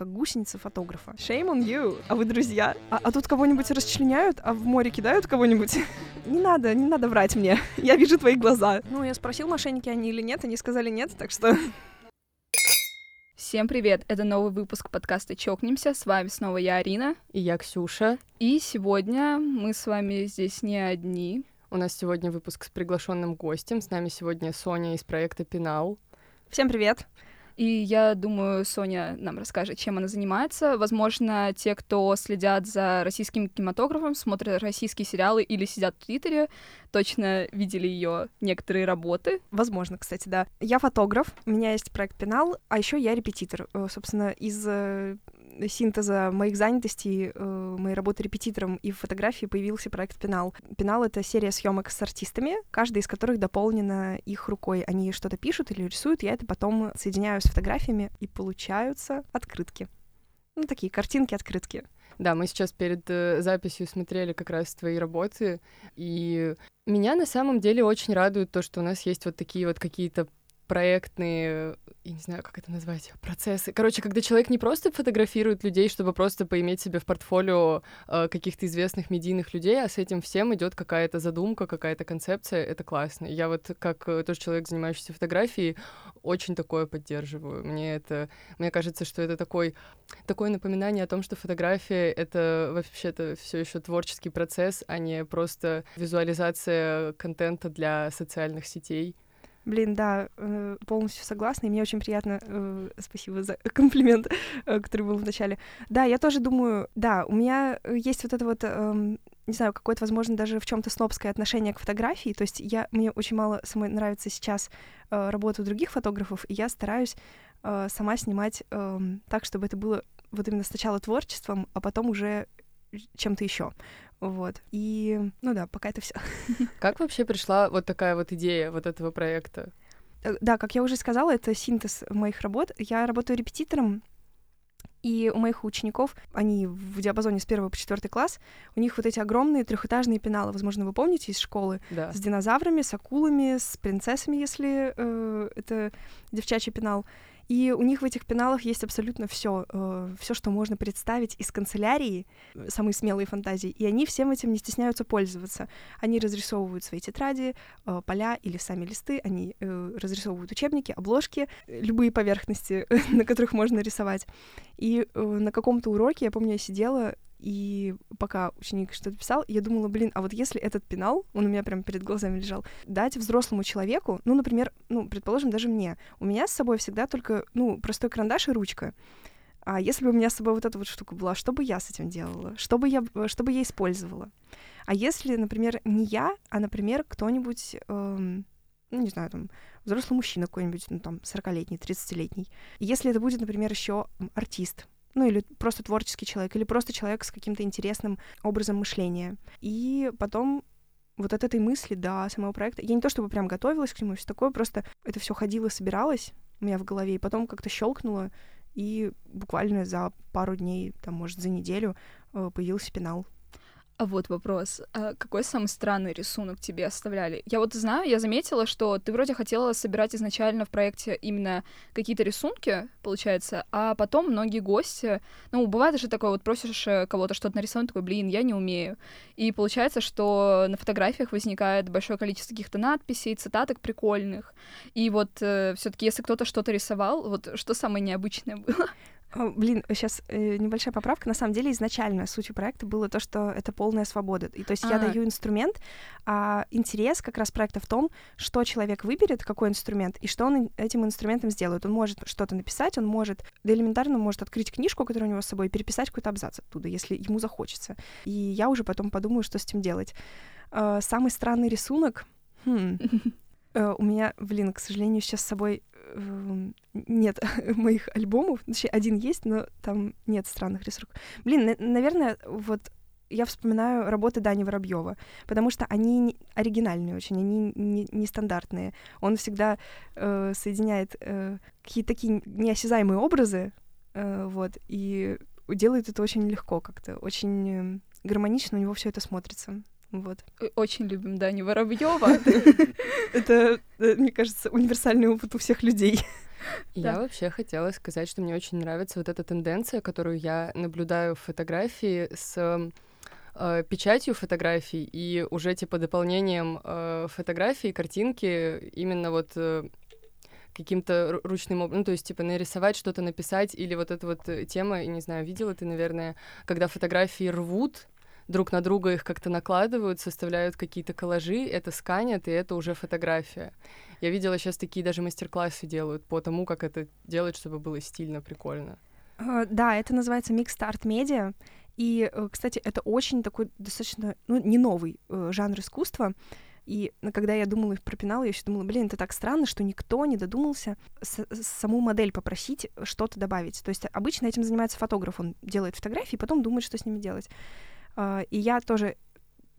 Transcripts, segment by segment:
как гусеница фотографа. Shame on you. А вы друзья? А, а тут кого-нибудь расчленяют, а в море кидают кого-нибудь? не надо, не надо врать мне. Я вижу твои глаза. Ну, я спросил, мошенники они или нет, они сказали нет, так что... Всем привет! Это новый выпуск подкаста «Чокнемся». С вами снова я, Арина. И я, Ксюша. И сегодня мы с вами здесь не одни. У нас сегодня выпуск с приглашенным гостем. С нами сегодня Соня из проекта «Пенал». Всем привет! И я думаю, Соня нам расскажет, чем она занимается. Возможно, те, кто следят за российским кинематографом, смотрят российские сериалы или сидят в Твиттере, точно видели ее некоторые работы. Возможно, кстати, да. Я фотограф, у меня есть проект Пенал, а еще я репетитор. Э, собственно, из э, синтеза моих занятостей, э, моей работы репетитором и в фотографии появился проект Пенал. Пенал — это серия съемок с артистами, каждая из которых дополнена их рукой. Они что-то пишут или рисуют, я это потом соединяю с фотографиями, и получаются открытки. Ну, такие картинки-открытки. Да, мы сейчас перед э, записью смотрели как раз твои работы, и меня на самом деле очень радует то, что у нас есть вот такие вот какие-то проектные, я не знаю, как это назвать, процессы. Короче, когда человек не просто фотографирует людей, чтобы просто поиметь себе в портфолио э, каких-то известных медийных людей, а с этим всем идет какая-то задумка, какая-то концепция, это классно. Я вот как э, тоже человек, занимающийся фотографией, очень такое поддерживаю. Мне это, мне кажется, что это такой, такое напоминание о том, что фотография — это вообще-то все еще творческий процесс, а не просто визуализация контента для социальных сетей. Блин, да, э, полностью согласна, и мне очень приятно, э, спасибо за комплимент, э, который был в начале. Да, я тоже думаю, да, у меня есть вот это вот, эм, не знаю, какое-то, возможно, даже в чем то снобское отношение к фотографии, то есть я, мне очень мало самой нравится сейчас работа у других фотографов, и я стараюсь сама снимать эм, так, чтобы это было вот именно сначала творчеством, а потом уже чем-то еще. Вот. И, ну да, пока это все. Как вообще пришла вот такая вот идея вот этого проекта? Э, да, как я уже сказала, это синтез моих работ. Я работаю репетитором, и у моих учеников, они в диапазоне с первого по четвертый класс, у них вот эти огромные трехэтажные пеналы, возможно, вы помните из школы, да. с динозаврами, с акулами, с принцессами, если э, это девчачий пенал. И у них в этих пеналах есть абсолютно все, э, все, что можно представить из канцелярии, э, самые смелые фантазии. И они всем этим не стесняются пользоваться. Они разрисовывают свои тетради, э, поля или сами листы, они э, разрисовывают учебники, обложки, э, любые поверхности, на которых можно рисовать. И э, на каком-то уроке, я помню, я сидела и пока ученик что-то писал, я думала, блин, а вот если этот пенал, он у меня прям перед глазами лежал, дать взрослому человеку, ну, например, ну, предположим, даже мне, у меня с собой всегда только, ну, простой карандаш и ручка. А если бы у меня с собой вот эта вот штука была, что бы я с этим делала? Что бы я, что бы я использовала? А если, например, не я, а, например, кто-нибудь, эм, ну, не знаю, там, взрослый мужчина какой-нибудь, ну, там, 40-летний, 30-летний. Если это будет, например, еще артист, ну или просто творческий человек, или просто человек с каким-то интересным образом мышления. И потом вот от этой мысли до самого проекта, я не то чтобы прям готовилась к нему, все такое, просто это все ходило, собиралось у меня в голове, и потом как-то щелкнуло, и буквально за пару дней, там, может, за неделю э, появился пенал. А вот вопрос. А какой самый странный рисунок тебе оставляли? Я вот знаю, я заметила, что ты вроде хотела собирать изначально в проекте именно какие-то рисунки, получается, а потом многие гости, ну, бывает же такое, вот просишь э, кого-то что-то нарисовать, такой, блин, я не умею. И получается, что на фотографиях возникает большое количество каких-то надписей, цитаток прикольных. И вот э, все таки если кто-то что-то рисовал, вот что самое необычное было? Блин, сейчас э, небольшая поправка. На самом деле изначально сутью проекта было то, что это полная свобода. И то есть А-а-а. я а. даю инструмент, а интерес как раз проекта в том, что человек выберет, какой инструмент, и что он этим инструментом сделает. Он может что-то написать, он может, да элементарно может открыть книжку, которая у него с собой, и переписать какой-то абзац оттуда, если ему захочется. И я уже потом подумаю, что с этим делать. Э, самый странный рисунок... Хм. Э, у меня, блин, к сожалению, сейчас с собой Эм, нет моих альбомов. Точнее, один есть, но там нет странных рисунков. Блин, на- наверное, вот я вспоминаю работы Дани Воробьева, потому что они оригинальные очень, они нестандартные. Не, Он всегда э, соединяет э, какие-то такие неосязаемые образы, э, вот, и делает это очень легко как-то, очень э, гармонично у него все это смотрится. Вот. Очень любим Дани Воробьева. Это, э, мне кажется, универсальный опыт у всех людей. Я вообще хотела сказать, что мне очень нравится вот эта тенденция, которую я наблюдаю в фотографии с э, печатью фотографий и уже типа дополнением э, фотографий, картинки именно вот э, каким-то ручным образом, ну, то есть, типа, нарисовать что-то, написать, или вот эта вот э, тема, и не знаю, видела ты, наверное, когда фотографии рвут, друг на друга их как-то накладывают, составляют какие-то коллажи, это сканят, и это уже фотография. Я видела сейчас такие даже мастер-классы делают по тому, как это делать, чтобы было стильно, прикольно. Uh, да, это называется Mixed Art Media. И, э, кстати, это очень такой достаточно, ну, не новый э, жанр искусства. И когда я думала про пенал, я еще думала, блин, это так странно, что никто не додумался с- саму модель попросить что-то добавить. То есть обычно этим занимается фотограф, он делает фотографии, потом думает, что с ними делать. Uh, и я тоже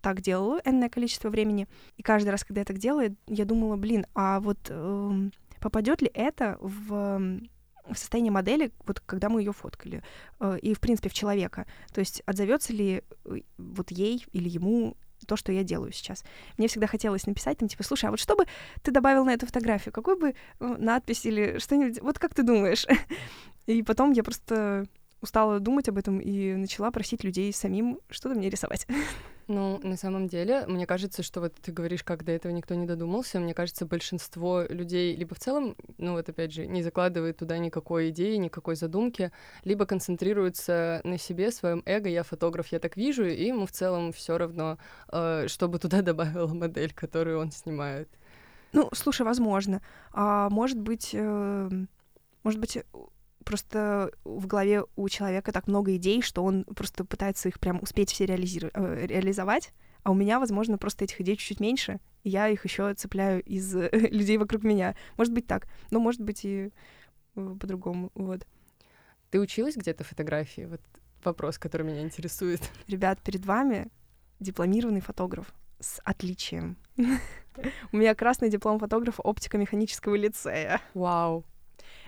так делала энное количество времени. И каждый раз, когда я так делаю, я думала, блин, а вот э, попадет ли это в в состояние модели, вот когда мы ее фоткали, э, и, в принципе, в человека. То есть отзовется ли э, вот ей или ему то, что я делаю сейчас. Мне всегда хотелось написать там, типа, слушай, а вот что бы ты добавил на эту фотографию? Какой бы э, надпись или что-нибудь? Вот как ты думаешь? И потом я просто устала думать об этом и начала просить людей самим что-то мне рисовать. Ну, на самом деле, мне кажется, что вот ты говоришь, как до этого никто не додумался, мне кажется, большинство людей либо в целом, ну вот опять же, не закладывает туда никакой идеи, никакой задумки, либо концентрируется на себе, своем эго, я фотограф, я так вижу, и ему в целом все равно, э, чтобы туда добавила модель, которую он снимает. Ну, слушай, возможно. А может быть, э, может быть, просто в голове у человека так много идей, что он просто пытается их прям успеть все реализировать, э, реализовать, а у меня, возможно, просто этих идей чуть-чуть меньше, и я их еще цепляю из людей вокруг меня. Может быть так, но может быть и э, по-другому, вот. Ты училась где-то фотографии? Вот вопрос, который меня интересует. Ребят, перед вами дипломированный фотограф с отличием. У меня красный диплом фотографа оптико-механического лицея. Вау.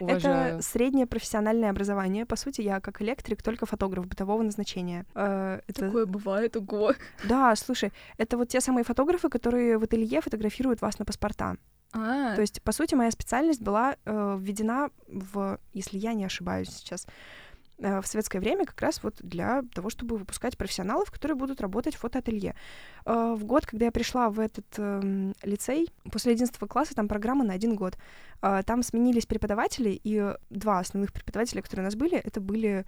Уважаю. Это среднее профессиональное образование. По сути, я как электрик, только фотограф бытового назначения. Э, это... Такое бывает, ого. Да, слушай, это вот те самые фотографы, которые в ателье фотографируют вас на паспорта. А-а-а. То есть, по сути, моя специальность была э, введена в, если я не ошибаюсь сейчас, в советское время как раз вот для того, чтобы выпускать профессионалов, которые будут работать в фотоателье. Э, в год, когда я пришла в этот э, лицей, после 11 класса там программа на один год, э, там сменились преподаватели, и два основных преподавателя, которые у нас были, это были,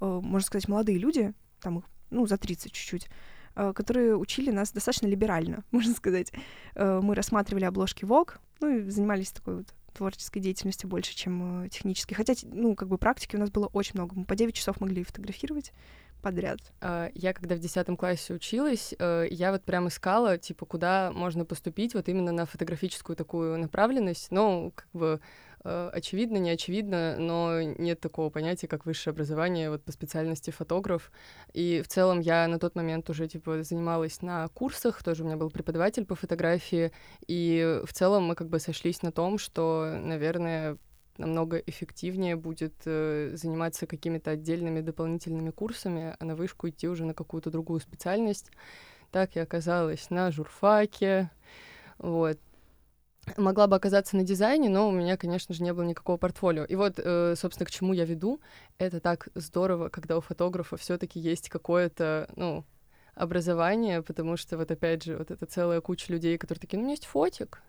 э, можно сказать, молодые люди, там ну, за 30 чуть-чуть, э, которые учили нас достаточно либерально, можно сказать. Э, мы рассматривали обложки Vogue, ну и занимались такой вот творческой деятельностью больше, чем э, технической. Хотя, ну, как бы практики у нас было очень много. Мы по 9 часов могли фотографировать подряд. А, я когда в 10 классе училась, э, я вот прям искала, типа, куда можно поступить вот именно на фотографическую такую направленность. Ну, как бы очевидно, не очевидно, но нет такого понятия, как высшее образование вот по специальности фотограф. И в целом я на тот момент уже типа занималась на курсах, тоже у меня был преподаватель по фотографии, и в целом мы как бы сошлись на том, что, наверное, намного эффективнее будет э, заниматься какими-то отдельными дополнительными курсами, а на вышку идти уже на какую-то другую специальность. Так я оказалась на журфаке. Вот могла бы оказаться на дизайне, но у меня, конечно же, не было никакого портфолио. И вот, э, собственно, к чему я веду. Это так здорово, когда у фотографа все таки есть какое-то, ну, образование, потому что вот опять же, вот эта целая куча людей, которые такие, ну, у меня есть фотик.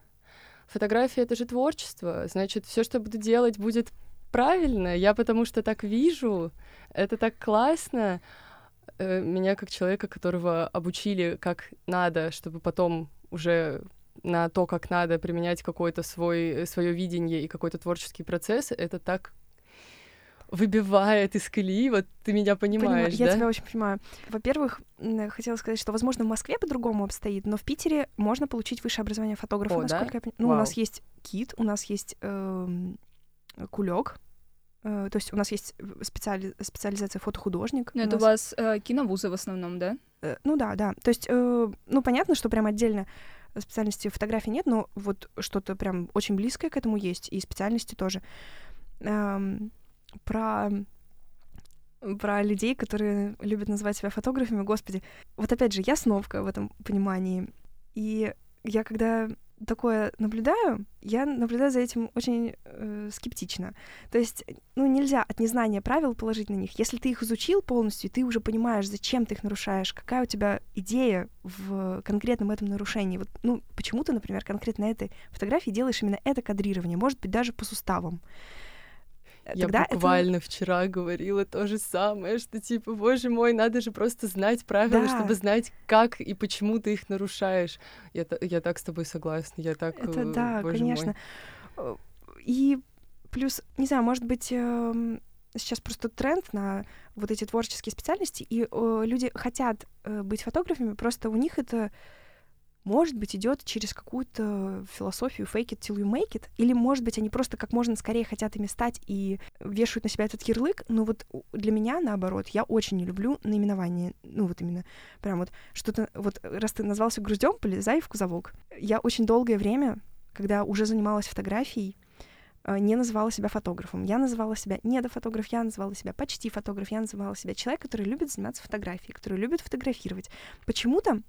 Фотография — это же творчество, значит, все, что буду делать, будет правильно. Я потому что так вижу, это так классно. Э, меня как человека, которого обучили как надо, чтобы потом уже на то, как надо применять какое-то свой, свое видение и какой-то творческий процесс, это так выбивает из колеи, вот ты меня понимаешь, Понимаю, да? Я тебя очень понимаю. Во-первых, хотела сказать, что, возможно, в Москве по-другому обстоит, но в Питере можно получить высшее образование фотографа, О, насколько да? я понимаю. Ну, Вау. у нас есть КИТ, у нас есть э, кулек, э, то есть у нас есть специали... специализация фотохудожник. Ну, это нас... у вас э, киновузы в основном, да? Э, ну да, да. То есть, э, ну, понятно, что прям отдельно специальности фотографии нет, но вот что-то прям очень близкое к этому есть, и специальности тоже. Эм, про про людей, которые любят называть себя фотографами, господи. Вот опять же, я сновка в этом понимании. И я когда такое наблюдаю, я наблюдаю за этим очень э, скептично. То есть, ну, нельзя от незнания правил положить на них. Если ты их изучил полностью, ты уже понимаешь, зачем ты их нарушаешь, какая у тебя идея в конкретном этом нарушении. Вот, ну, почему ты, например, конкретно этой фотографии делаешь именно это кадрирование, может быть, даже по суставам. Я Тогда буквально вчера говорила то же самое, что типа, боже мой, надо же просто знать правила, Да. чтобы знать, как и почему ты их нарушаешь. Я, я так с тобой согласна, я так, Это э, да, боже конечно. мой. Э, И плюс, не знаю, может быть, эм, сейчас просто тренд на вот эти творческие специальности, и э, люди хотят э, быть фотографами, просто у них это может быть, идет через какую-то философию fake it till you make it, или, может быть, они просто как можно скорее хотят ими стать и вешают на себя этот ярлык, но вот для меня, наоборот, я очень не люблю наименование, ну вот именно, прям вот что-то, вот раз ты назвался груздем, полезай в кузовок. Я очень долгое время, когда уже занималась фотографией, э, не называла себя фотографом. Я называла себя недофотограф, я называла себя почти фотограф, я называла себя человек, который любит заниматься фотографией, который любит фотографировать. Почему-то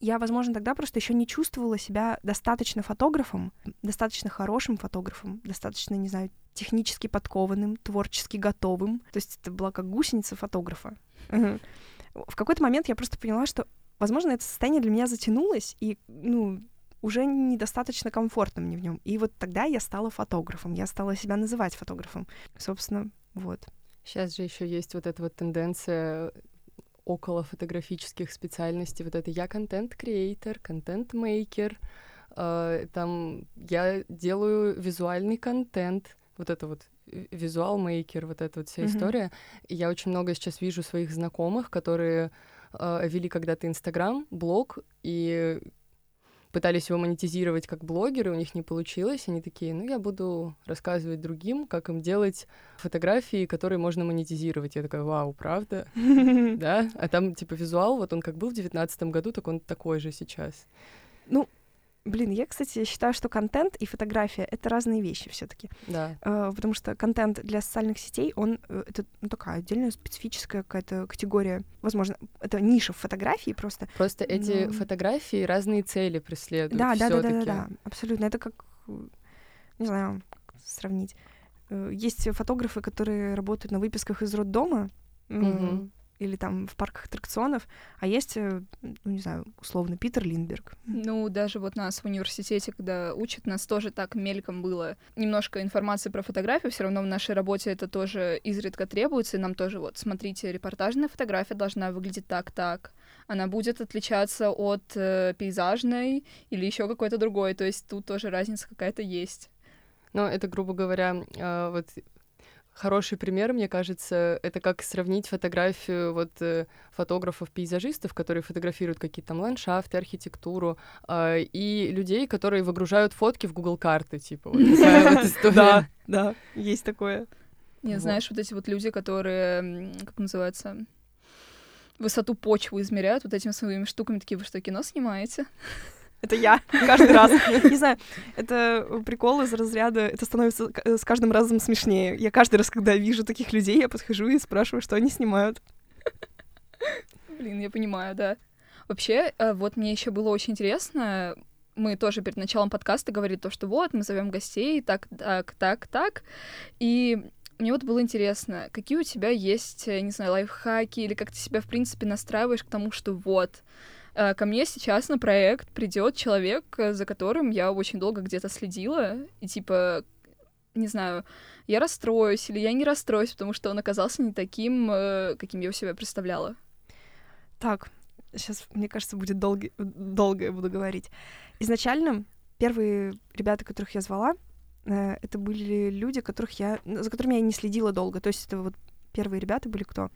я, возможно, тогда просто еще не чувствовала себя достаточно фотографом, достаточно хорошим фотографом, достаточно, не знаю, технически подкованным, творчески готовым. То есть это была как гусеница фотографа. В какой-то момент я просто поняла, что, возможно, это состояние для меня затянулось, и, ну, уже недостаточно комфортно мне в нем. И вот тогда я стала фотографом, я стала себя называть фотографом. Собственно, вот. Сейчас же еще есть вот эта вот тенденция около фотографических специальностей. Вот это я контент-креатор, контент-мейкер, э, там я делаю визуальный контент, вот это вот ви- визуал-мейкер, вот эта вот вся Мгм. история. И я очень много сейчас вижу своих знакомых, которые э, вели когда-то Инстаграм, блог, и пытались его монетизировать как блогеры, у них не получилось, они такие, ну, я буду рассказывать другим, как им делать фотографии, которые можно монетизировать. Я такая, вау, правда? Да? А там, типа, визуал, вот он как был в девятнадцатом году, так он такой же сейчас. Блин, я, кстати, считаю, что контент и фотография — это разные вещи все таки Да. Э, потому что контент для социальных сетей, он э, это ну, такая отдельная специфическая какая-то категория. Возможно, это ниша в фотографии просто. Просто эти Ну. фотографии разные цели преследуют. Да, да, да, да, да, да, абсолютно. Это как, не знаю, как сравнить. Э, Есть фотографы, которые работают на выписках из роддома, Мгм. Или там в парках аттракционов, а есть, э, ну, не знаю, условно, Питер Линдберг. Ну, даже вот нас в университете, когда учат, нас тоже так мельком было. Немножко информации про фотографию, все равно в нашей работе это тоже изредка требуется, и нам тоже вот, смотрите, репортажная фотография должна выглядеть так-так. Она будет отличаться от э, пейзажной или еще какой-то другой, то есть тут тоже разница какая-то есть. Но это, грубо говоря, а, вот хороший пример, мне кажется, это как сравнить фотографию вот э, фотографов-пейзажистов, которые фотографируют какие-то там ландшафты, архитектуру, а, и людей, которые выгружают фотки в Google карты, типа история. да, есть такое. Не знаешь, вот эти вот люди, которые, как называется, высоту почвы измеряют вот этими своими штуками, такие, вы что, кино снимаете? Это я каждый раз. Не знаю, это прикол из разряда, это становится к- с каждым разом смешнее. Я каждый раз, когда вижу таких людей, я подхожу и спрашиваю, что они снимают. Блин, я понимаю, да. Вообще, э, вот мне еще было очень интересно, мы тоже перед началом подкаста говорили то, что вот, мы зовем гостей, так, так, так, так, и мне вот было интересно, какие у тебя есть, э, не знаю, лайфхаки, или как ты себя, в принципе, настраиваешь к тому, что вот, э, ко мне сейчас на проект придет человек, э, за которым я очень долго где-то следила, и типа, не знаю, я расстроюсь или я не расстроюсь, потому что он оказался не таким, э, каким я у себя представляла. Так, сейчас, мне кажется, будет долго, долго я буду говорить. Изначально первые ребята, которых я звала, э, это были люди, которых я, за которыми я не следила долго. То есть это вот первые ребята были кто?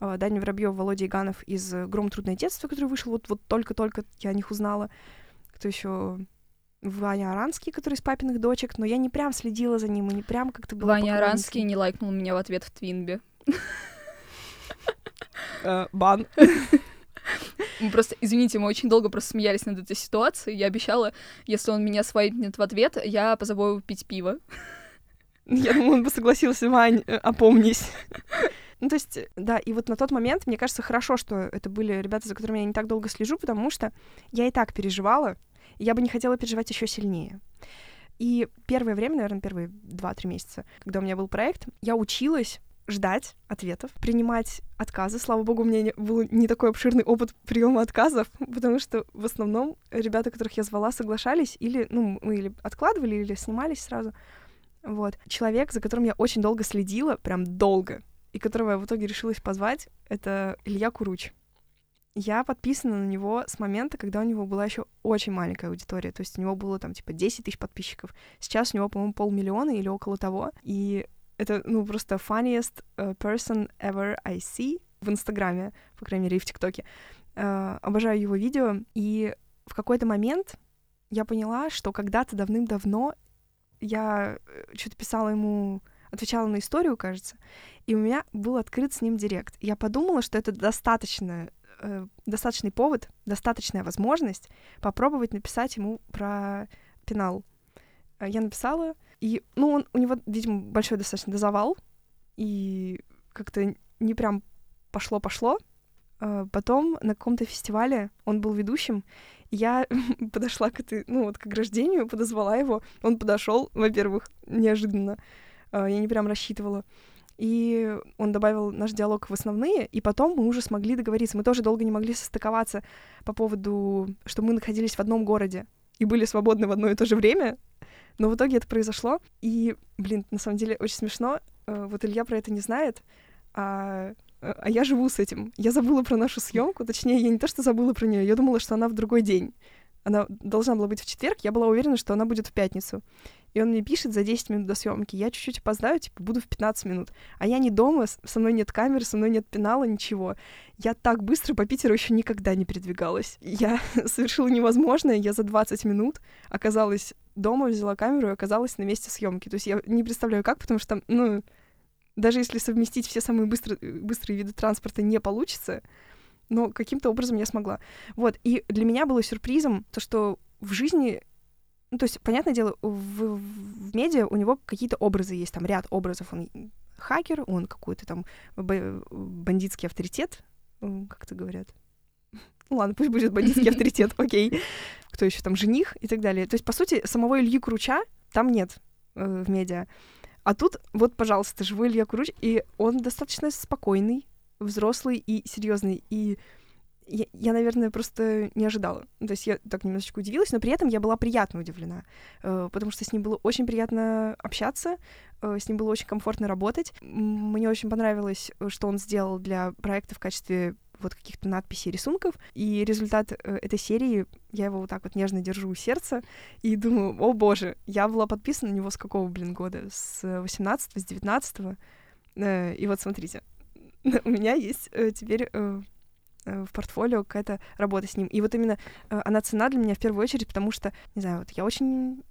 Даня Воробьев, Володя Иганов из э, «Гром. Трудное детство», который вышел вот, вот только-только, я о них узнала. Кто еще? Ваня Аранский, который из папиных дочек, но я не прям следила за ним, и не прям как-то была Ваня. Аранский не лайкнул меня в ответ в Твинбе. Э, Бан. Мы просто, извините, мы очень долго просто смеялись над этой ситуацией. Я обещала, если он меня свайпнет в ответ, я позову его пить пиво. Я думаю, он бы согласился, Вань, э, опомнись. Ну, то есть, да, и вот на тот момент, мне кажется, хорошо, что это были ребята, за которыми я не так долго слежу, потому что я и так переживала. И я бы не хотела переживать еще сильнее. И первое время, наверное, первые 2-3 месяца, когда у меня был проект, я училась ждать ответов, принимать отказы. Слава богу, у меня был не такой обширный опыт приема отказов, потому что в основном ребята, которых я звала, соглашались или, ну, мы или откладывали, или снимались сразу. Вот. Человек, за которым я очень долго следила, прям долго, и которого я в итоге решилась позвать, это Илья Куруч. Я подписана на него с момента, когда у него была еще очень маленькая аудитория. То есть у него было там типа 10 тысяч подписчиков. Сейчас у него, по-моему, полмиллиона или около того. И это, ну, просто funniest uh, person ever I see в Инстаграме, по крайней мере, и в ТикТоке. Uh, обожаю его видео. И в какой-то момент я поняла, что когда-то давным-давно я э, что-то писала ему, отвечала на историю, кажется, и у меня был открыт с ним директ. Я подумала, что это достаточно э, достаточный повод, достаточная возможность попробовать написать ему про пенал. Э, я написала, и, ну, он, у него, видимо, большой достаточно завал, и как-то не прям пошло-пошло. Э, потом на каком-то фестивале он был ведущим, я подошла к этой, ну, вот к ограждению, подозвала его, он подошел, во-первых, неожиданно, я не прям рассчитывала. И он добавил наш диалог в основные, и потом мы уже смогли договориться. Мы тоже долго не могли состыковаться по поводу, что мы находились в одном городе и были свободны в одно и то же время, но в итоге это произошло. И, блин, на самом деле очень смешно. Э, вот Илья про это не знает, а, а я живу с этим. Я забыла про нашу съемку, точнее, я не то что забыла про нее, я думала, что она в другой день. Она должна была быть в четверг, я была уверена, что она будет в пятницу. И он мне пишет за 10 минут до съемки. Я чуть-чуть опоздаю, типа, буду в 15 минут. А я не дома, со мной нет камеры, со мной нет пенала, ничего. Я так быстро по Питеру еще никогда не передвигалась. Я совершила невозможное. Я за 20 минут оказалась дома, взяла камеру и оказалась на месте съемки. То есть я не представляю, как, потому что, ну, даже если совместить все самые быстрые, быстрые виды транспорта не получится, но каким-то образом я смогла. Вот, и для меня было сюрпризом то, что в жизни ну, то есть, понятное дело, в, в медиа у него какие-то образы есть, там ряд образов. Он хакер, он какой-то там бандитский авторитет, как это говорят. Ну ладно, пусть будет бандитский авторитет, окей. Кто еще там, жених и так далее. То есть, по сути, самого Ильи Круча там нет э, в медиа. А тут, вот, пожалуйста, живой Илья Круч, и он достаточно спокойный, взрослый и серьезный. И я, я, наверное, просто не ожидала. То есть я так немножечко удивилась, но при этом я была приятно удивлена, э, потому что с ним было очень приятно общаться, э, с ним было очень комфортно работать. Мне очень понравилось, что он сделал для проекта в качестве вот каких-то надписей, рисунков. И результат э, этой серии, я его вот так вот нежно держу у сердца и думаю, о боже, я была подписана на него с какого, блин, года? С 18 с 19 -го. И вот смотрите, у меня есть теперь Э, в портфолио какая-то работа с ним. И вот именно э, она цена для меня в первую очередь, потому что, не знаю, вот я очень...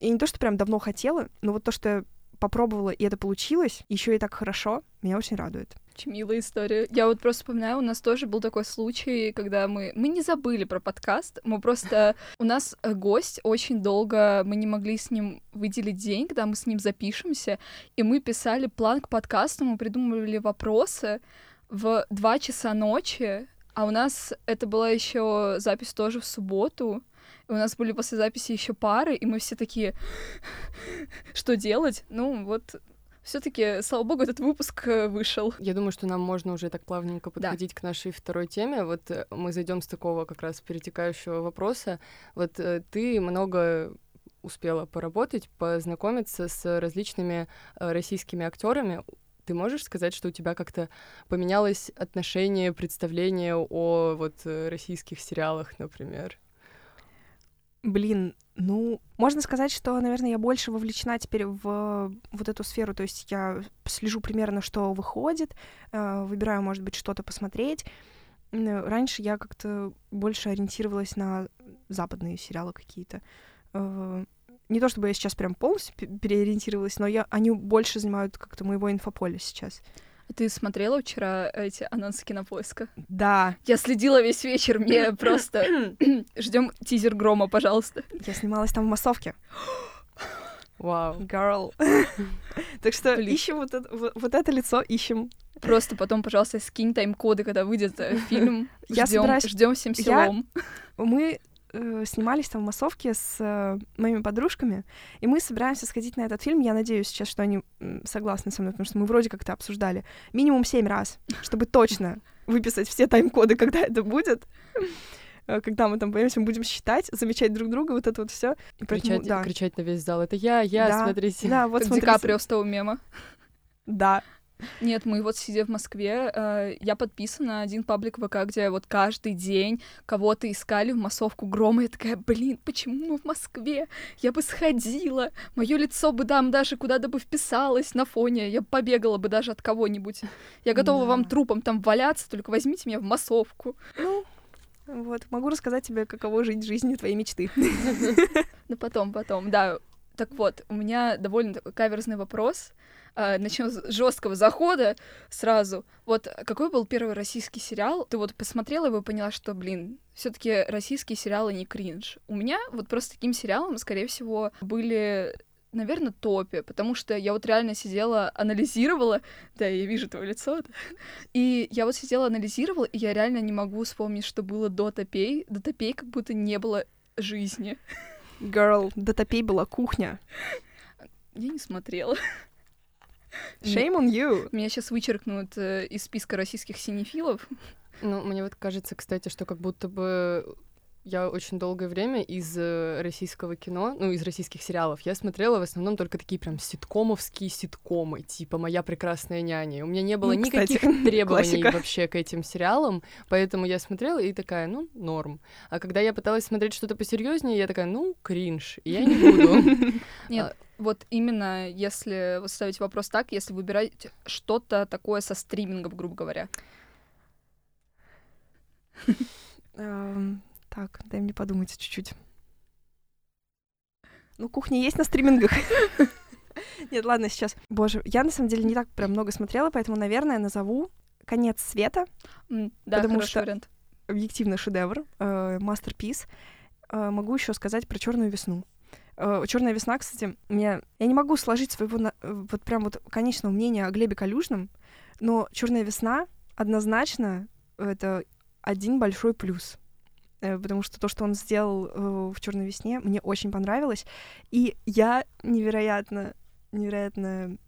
Я не то, что прям давно хотела, но вот то, что я попробовала, и это получилось, еще и так хорошо, меня очень радует. Очень милая история. Я вот просто вспоминаю, у нас тоже был такой случай, когда мы... Мы не забыли про подкаст, мы просто... У нас э, гость очень долго, мы не могли с ним выделить день, когда мы с ним запишемся, и мы писали план к подкасту, мы придумывали вопросы в два часа ночи, а у нас это была еще запись тоже в субботу. И у нас были после записи еще пары, и мы все такие, что делать? Ну, вот все-таки, слава богу, этот выпуск э, вышел. Я думаю, что нам можно уже так плавненько подходить да. к нашей второй теме. Вот э, мы зайдем с такого как раз перетекающего вопроса. Вот э, ты много успела поработать, познакомиться с различными российскими актерами. Ты можешь сказать, что у тебя как-то поменялось отношение, представление о вот э, российских сериалах, например? Блин, ну, можно сказать, что, наверное, я больше вовлечена теперь в вот эту сферу, то есть я слежу примерно, что выходит, э, выбираю, может быть, что-то посмотреть. Раньше я как-то больше ориентировалась на западные сериалы какие-то. Не то чтобы я сейчас прям полностью переориентировалась, но я, они больше занимают как-то моего инфополя сейчас. А ты смотрела вчера эти анонсы кинопоиска? Да. Я следила весь вечер, мне просто... Ждем тизер грома, пожалуйста. Я снималась там в массовке. Вау. Girl. так что ищем вот это, вот, это лицо, ищем. Просто потом, пожалуйста, скинь тайм-коды, когда выйдет э, фильм. Ждем, ждем всем селом. Мы э, снимались там в массовке с э, моими подружками, и мы собираемся сходить на этот фильм. Я надеюсь сейчас, что они согласны со мной, потому что мы вроде как-то обсуждали минимум семь раз, чтобы точно выписать все тайм-коды, когда это будет. Э, Когда мы там появимся, мы будем считать, замечать друг друга, вот это вот все. Кричать, кричать на весь зал. Это я, я, Да. смотрите. Да, вот Как Ди смотрите. Каприо с того мема. Да. Нет, мы вот сидя в Москве, э, я подписана на один паблик ВК, где вот каждый день кого-то искали в массовку грома. Я такая, блин, почему мы в Москве? Я бы сходила, мое лицо бы там даже куда-то бы вписалось на фоне, я бы побегала бы даже от кого-нибудь. Я готова Да. вам трупом там валяться, только возьмите меня в массовку. Ну, вот, могу рассказать тебе, каково жить жизнью твоей мечты. Ну, потом, потом, да. Так вот, у меня довольно такой каверзный вопрос. Начнем с жесткого захода сразу. Вот какой был первый российский сериал? Ты вот посмотрела его и поняла, что, блин, все-таки российские сериалы не кринж. У меня вот просто таким сериалом, скорее всего, были наверное, топе, потому что я вот реально сидела, анализировала, да, я вижу твое лицо, да. и я вот сидела, анализировала, и я реально не могу вспомнить, что было до топей. До топей как будто не было жизни. Girl, до топей была кухня. Я не смотрела. Shame on you. Меня сейчас вычеркнут э, из списка российских синефилов. Ну, мне вот кажется, кстати, что как будто бы я очень долгое время из э, российского кино, ну, из российских сериалов, я смотрела в основном только такие прям ситкомовские ситкомы, типа «Моя прекрасная няня». У меня не было Ну, кстати, никаких требований классика. вообще к этим сериалам, поэтому я смотрела и такая, ну, норм. А когда я пыталась смотреть что-то посерьезнее, я такая, ну, кринж, я не буду. Нет, вот именно если ставить вопрос так, если выбирать что-то такое со стримингом, грубо говоря. Так, дай мне подумать чуть-чуть. Ну, кухня есть на стримингах. Нет, ладно, сейчас. Боже, я на самом деле не так прям много смотрела, поэтому, наверное, назову «Конец света». М, Да, Потому что- вариант. Объективно шедевр, э, мастерпис. Э, Могу еще сказать про черную весну. Черная весна, кстати, мне я не могу сложить своего на- э, вот прям вот конечного мнения о Глебе Калюжном, но Черная весна однозначно это один большой плюс. Э, Потому что то, что он сделал э, в Черной весне, мне очень понравилось. И я невероятно, невероятно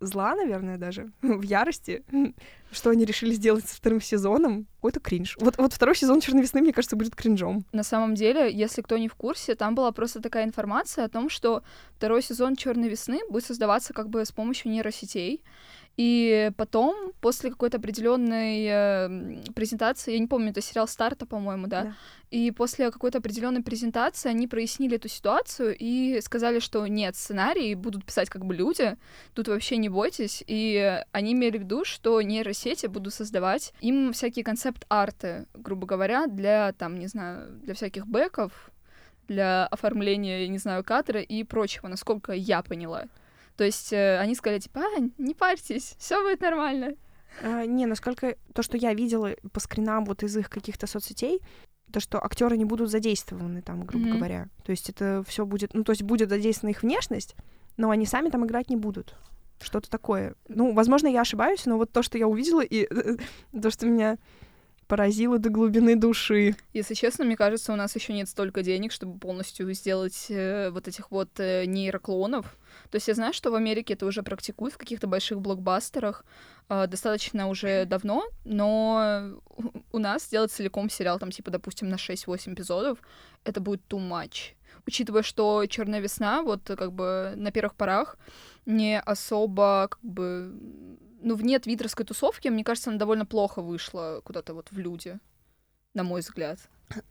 зла, наверное, даже, в ярости, что они решили сделать со вторым сезоном. Какой-то кринж. Вот, вот второй сезон Черной весны, мне кажется, будет кринжом. На самом деле, если кто не в курсе, там была просто такая информация о том, что второй сезон Черной весны будет создаваться как бы с помощью нейросетей. И потом, после какой-то определенной э, презентации, я не помню, это сериал Старта, по-моему, да, Да. и после какой-то определенной презентации они прояснили эту ситуацию и сказали, что нет, сценарии будут писать как бы люди, тут вообще не бойтесь. И они имели в виду, что нейросети будут создавать им всякие концепт-арты, грубо говоря, для, там, не знаю, для всяких бэков, для оформления, я не знаю, кадра и прочего, насколько я поняла. То есть э, они сказали, типа, а, не парьтесь, все будет нормально. А, не, насколько то, что я видела по скринам вот из их каких-то соцсетей, то, что актеры не будут задействованы там, грубо Мгм. говоря. То есть это все будет, ну, то есть будет задействована их внешность, но они сами там играть не будут. Что-то такое. Ну, возможно, я ошибаюсь, но вот то, что я увидела, и то, что меня поразило до глубины души. Если честно, мне кажется, у нас еще нет столько денег, чтобы полностью сделать э, вот этих вот э, нейроклонов. То есть я знаю, что в Америке это уже практикуют в каких-то больших блокбастерах э, достаточно уже давно, но у- нас сделать целиком сериал, там, типа, допустим, на 6-8 эпизодов, это будет too much. Учитывая, что Черная весна, вот как бы на первых порах, не особо как бы ну, вне твиттерской тусовки, мне кажется, она довольно плохо вышла куда-то вот в люди, на мой взгляд.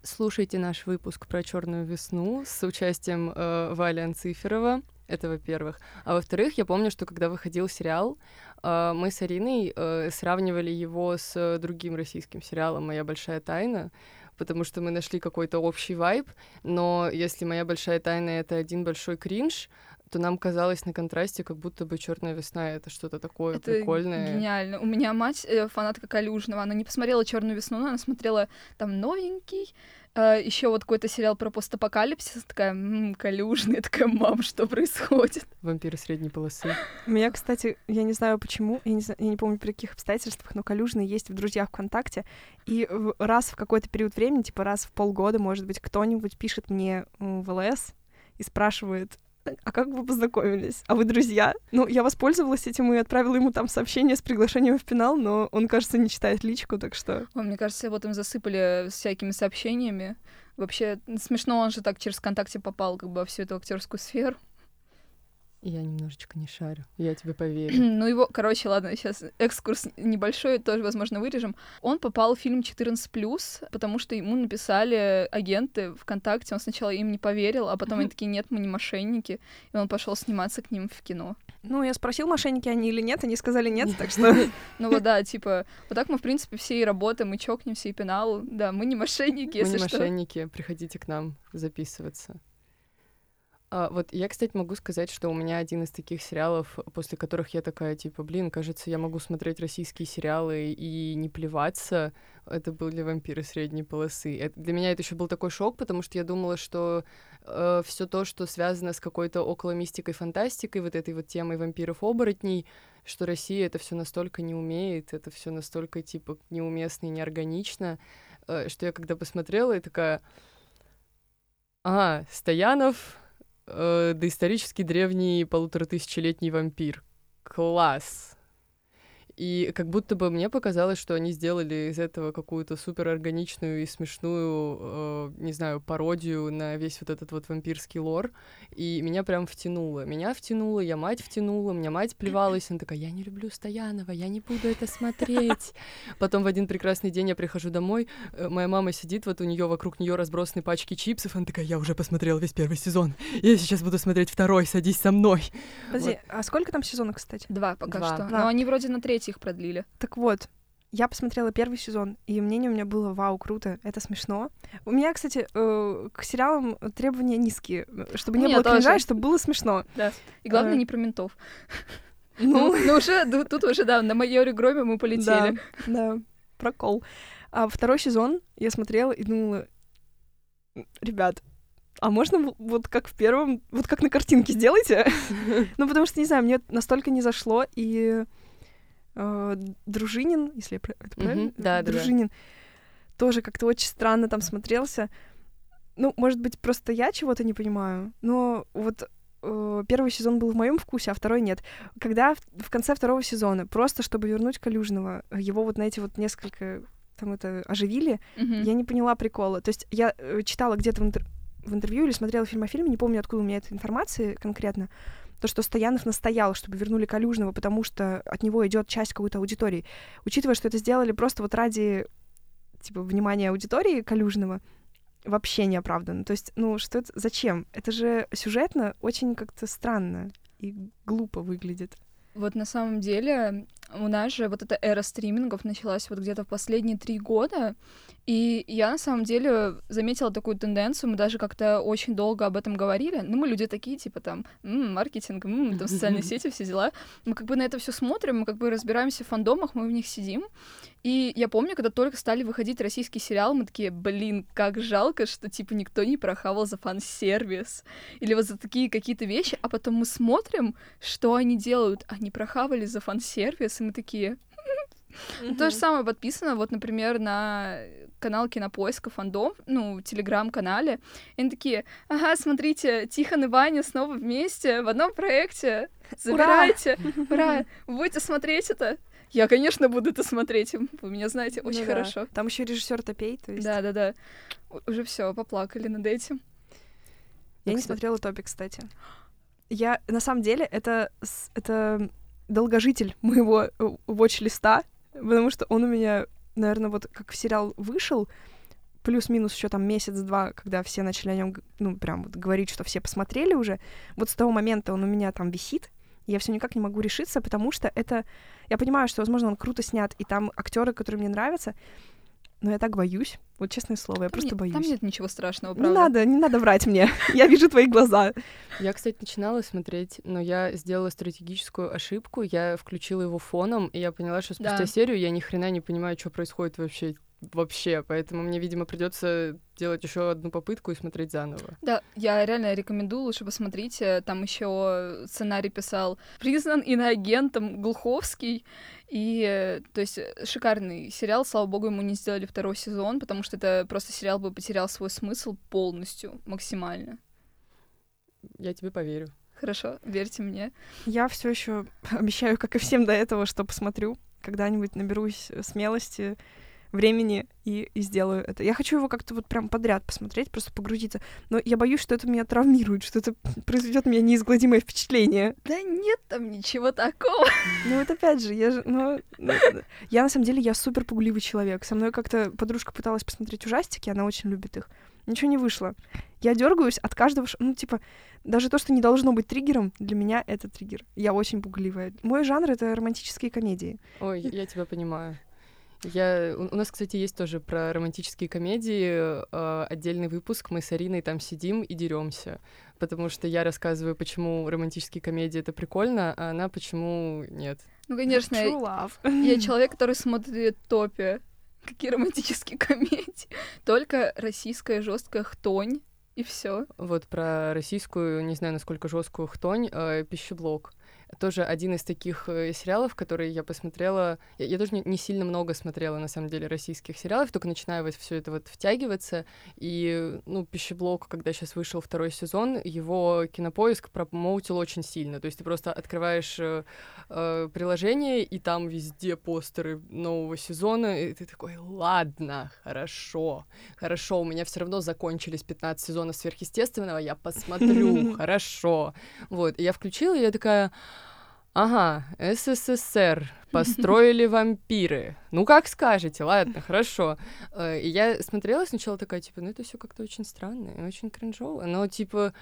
Слушайте наш выпуск про черную весну с участием э, Вали Анциферова. Это во-первых. А во-вторых, я помню, что когда выходил сериал, э, мы с Ариной э, сравнивали его с э, другим российским сериалом «Моя большая тайна», потому что мы нашли какой-то общий вайб, но если «Моя большая тайна» — это один большой кринж, то нам казалось на контрасте, как будто бы черная весна это что-то такое Это прикольное. гениально. У меня мать э, фанатка Калюжного, она не посмотрела Черную весну, но она смотрела там новенький, А, еще вот какой-то сериал про постапокалипсис, такая, м-м, калюжная, такая, мам, что происходит? Вампиры средней полосы. У меня, кстати, я не знаю почему, я не, знаю, я не помню при каких обстоятельствах, но Калюжный есть в друзьях ВКонтакте, и раз в какой-то период времени, типа раз в полгода, может быть, кто-нибудь пишет мне в ЛС и спрашивает, а как вы познакомились? А вы друзья? Ну, я воспользовалась этим и отправила ему там сообщение с приглашением в финал, но он, кажется, не читает личку, так что... О, мне кажется, его там засыпали всякими сообщениями. Вообще смешно, он же так через ВКонтакте попал как бы во всю эту актерскую сферу. Я немножечко не шарю, я тебе поверю. ну его, короче, ладно, сейчас экскурс небольшой, тоже, возможно, вырежем. Он попал в фильм 14+, потому что ему написали агенты ВКонтакте, он сначала им не поверил, а потом они такие, нет, мы не мошенники, и он пошел сниматься к ним в кино. Ну, я спросил, мошенники они или нет, они сказали нет, так что... Ну вот да, типа, вот так мы, в принципе, все и работаем, и чокнемся, и пенал. Да, мы не мошенники, если что. Мы не мошенники, приходите к нам записываться. А, вот я, кстати, могу сказать, что у меня один из таких сериалов, после которых я такая, типа, блин, кажется, я могу смотреть российские сериалы и не плеваться. Это были вампиры средней полосы. Это, для меня это еще был такой шок, потому что я думала, что э, все то, что связано с какой-то около мистикой, фантастикой, вот этой вот темой вампиров-оборотней, что Россия это все настолько не умеет, это все настолько, типа, неуместно и неорганично, э, что я когда посмотрела, и такая... А, Стоянов, э, доисторический древний полуторатысячелетний вампир. Класс! И как будто бы мне показалось, что они сделали из этого какую-то суперорганичную и смешную, э, не знаю, пародию на весь вот этот вот вампирский лор. И меня прям втянуло. Меня втянуло, я мать втянула, меня мать плевалась. Она такая, я не люблю Стоянова, я не буду это смотреть. Потом в один прекрасный день я прихожу домой, э, моя мама сидит, вот у нее вокруг нее разбросаны пачки чипсов. Она такая, я уже посмотрела весь первый сезон. Я сейчас буду смотреть второй, садись со мной. Подожди, вот. а сколько там сезонов, кстати? Два пока Два. что. Но они вроде на третий их продлили. Так вот, я посмотрела первый сезон, и мнение у меня было «Вау, круто, это смешно». У меня, кстати, э, к сериалам требования низкие, чтобы не было кринжа, чтобы было смешно. Да, и главное, э. не про ментов. Ну, ну уже, тут уже, да, на майоре Громе мы полетели. Да, прокол. А второй сезон я смотрела и думала, ребят, а можно вот как в первом, вот как на картинке сделайте? ну, потому что, не знаю, мне настолько не зашло, и э, Дружинин, если я это правильно? Mm-hmm. Да, Дружинин да. тоже как-то очень странно там смотрелся. Ну, может быть, просто я чего-то не понимаю, но вот э, первый сезон был в моем вкусе, а второй нет. Когда в, в конце второго сезона, просто чтобы вернуть Калюжного, его вот на эти вот несколько там это оживили, mm-hmm. я не поняла прикола. То есть я э, читала где-то в, интер- в интервью или смотрела фильм о фильме, не помню, откуда у меня эта информация конкретно, то, что Стоянов настоял, чтобы вернули Калюжного, потому что от него идет часть какой-то аудитории. Учитывая, что это сделали просто вот ради типа внимания аудитории Калюжного, вообще не оправданно. То есть, ну, что это, зачем? Это же сюжетно очень как-то странно и глупо выглядит. Вот на самом деле у нас же вот эта эра стримингов началась вот где-то в последние три года, и я на самом деле заметила такую тенденцию, мы даже как-то очень долго об этом говорили. Ну, мы люди такие, типа там, м-м, маркетинг, м-м, там социальные сети, все дела. Мы как бы на это все смотрим, мы как бы разбираемся в фандомах, мы в них сидим. И я помню, когда только стали выходить российские сериалы, мы такие, блин, как жалко, что типа никто не прохавал за фан-сервис. Или вот за такие какие-то вещи, а потом мы смотрим, что они делают. Они прохавали за фан-сервис, и мы такие, Mm-hmm. То же самое подписано, вот, например, на канал Кинопоиска Фандом, ну, телеграм-канале. И они такие, ага, смотрите, Тихон и Ваня снова вместе в одном проекте. Забирайте. Ура! Ура! Вы будете смотреть это? Я, конечно, буду это смотреть. Вы меня знаете очень ну, хорошо. Да. Там еще режиссер Топей, то есть. Да, да, да. Уже все, поплакали над этим. Я ну, не смотрела топи, кстати. Я на самом деле это это долгожитель моего э, watch-листа, потому что он у меня, наверное, вот как сериал вышел, плюс-минус еще там месяц-два, когда все начали о нем, ну, прям вот говорить, что все посмотрели уже, вот с того момента он у меня там висит, я все никак не могу решиться, потому что это... Я понимаю, что, возможно, он круто снят, и там актеры, которые мне нравятся, но я так боюсь. Вот честное слово, я там просто нет, боюсь. Там нет ничего страшного, правда. Не надо, не надо врать мне. Я вижу твои глаза. Я, кстати, начинала смотреть, но я сделала стратегическую ошибку. Я включила его фоном, и я поняла, что спустя да. серию я ни хрена не понимаю, что происходит вообще. Вообще, поэтому мне, видимо, придется делать еще одну попытку и смотреть заново. Да, я реально рекомендую, лучше посмотрите. Там еще сценарий писал признан иноагентом Глуховский. И, то есть, шикарный сериал. Слава богу, ему не сделали второй сезон, потому что это просто сериал бы потерял свой смысл полностью, максимально. Я тебе поверю. Хорошо, верьте мне. Я все еще обещаю, как и всем до этого, что посмотрю. Когда-нибудь наберусь смелости, времени и, и сделаю это. Я хочу его как-то вот прям подряд посмотреть, просто погрузиться. Но я боюсь, что это меня травмирует, что это произведет меня неизгладимое впечатление. Да нет там ничего такого. Ну вот опять же, я же, ну, ну я на самом деле, я супер пугливый человек. Со мной как-то подружка пыталась посмотреть ужастики, она очень любит их. Ничего не вышло. Я дергаюсь от каждого, ну типа даже то, что не должно быть триггером, для меня это триггер. Я очень пугливая. Мой жанр — это романтические комедии. Ой, я тебя понимаю. Я... У нас, кстати, есть тоже про романтические комедии э, отдельный выпуск. Мы с Ариной там сидим и деремся, потому что я рассказываю, почему романтические комедии это прикольно, а она почему нет. Ну, конечно, True love. я человек, который смотрит топе. Какие романтические комедии? Только российская жесткая хтонь и все. Вот про российскую, не знаю, насколько жесткую хтонь, э, пищеблок тоже один из таких э, сериалов, которые я посмотрела. Я, я тоже не, не сильно много смотрела, на самом деле, российских сериалов, только начинаю вот все это вот втягиваться. И, ну, пищеблок, когда сейчас вышел второй сезон, его кинопоиск промоутил очень сильно. То есть ты просто открываешь э, э, приложение, и там везде постеры нового сезона, и ты такой, ладно, хорошо, хорошо, у меня все равно закончились 15 сезонов сверхъестественного, я посмотрю, хорошо. Вот, и я включила, и я такая, Ага, СССР. Построили вампиры. Ну, как скажете, ладно, хорошо. Э, и я смотрела сначала такая, типа, ну, это все как-то очень странно и очень кринжово. Но, типа,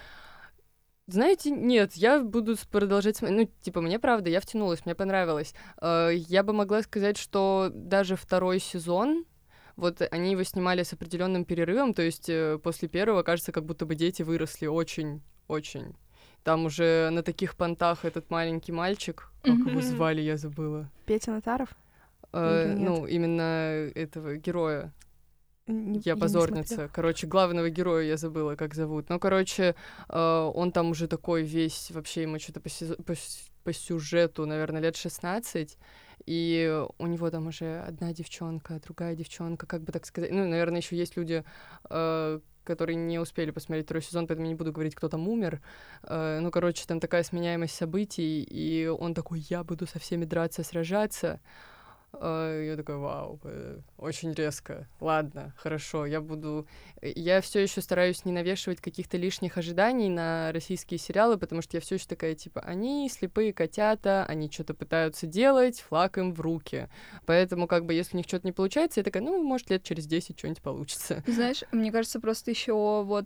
знаете, нет, я буду продолжать смотреть. Ну, типа, мне правда, я втянулась, мне понравилось. Э, я бы могла сказать, что даже второй сезон, вот они его снимали с определенным перерывом, то есть э, после первого кажется, как будто бы дети выросли очень-очень там уже на таких понтах этот маленький мальчик, как его звали, я забыла. Петя Натаров? Э, ну, именно этого героя. Не, я позорница. Короче, главного героя я забыла, как зовут. Ну, короче, э, он там уже такой весь, вообще ему что-то по, по, по сюжету, наверное, лет 16. И у него там уже одна девчонка, другая девчонка, как бы так сказать. Ну, наверное, еще есть люди, э, которые не успели посмотреть второй сезон, поэтому не буду говорить, кто там умер. Э, ну, короче, там такая сменяемость событий, и он такой, я буду со всеми драться, сражаться. Uh, я такая, вау, э, очень резко. Ладно, хорошо, я буду... Я все еще стараюсь не навешивать каких-то лишних ожиданий на российские сериалы, потому что я все еще такая, типа, они слепые котята, они что-то пытаются делать, флаг им в руки. Поэтому, как бы, если у них что-то не получается, я такая, ну, может, лет через 10 что-нибудь получится. Знаешь, мне кажется, просто еще вот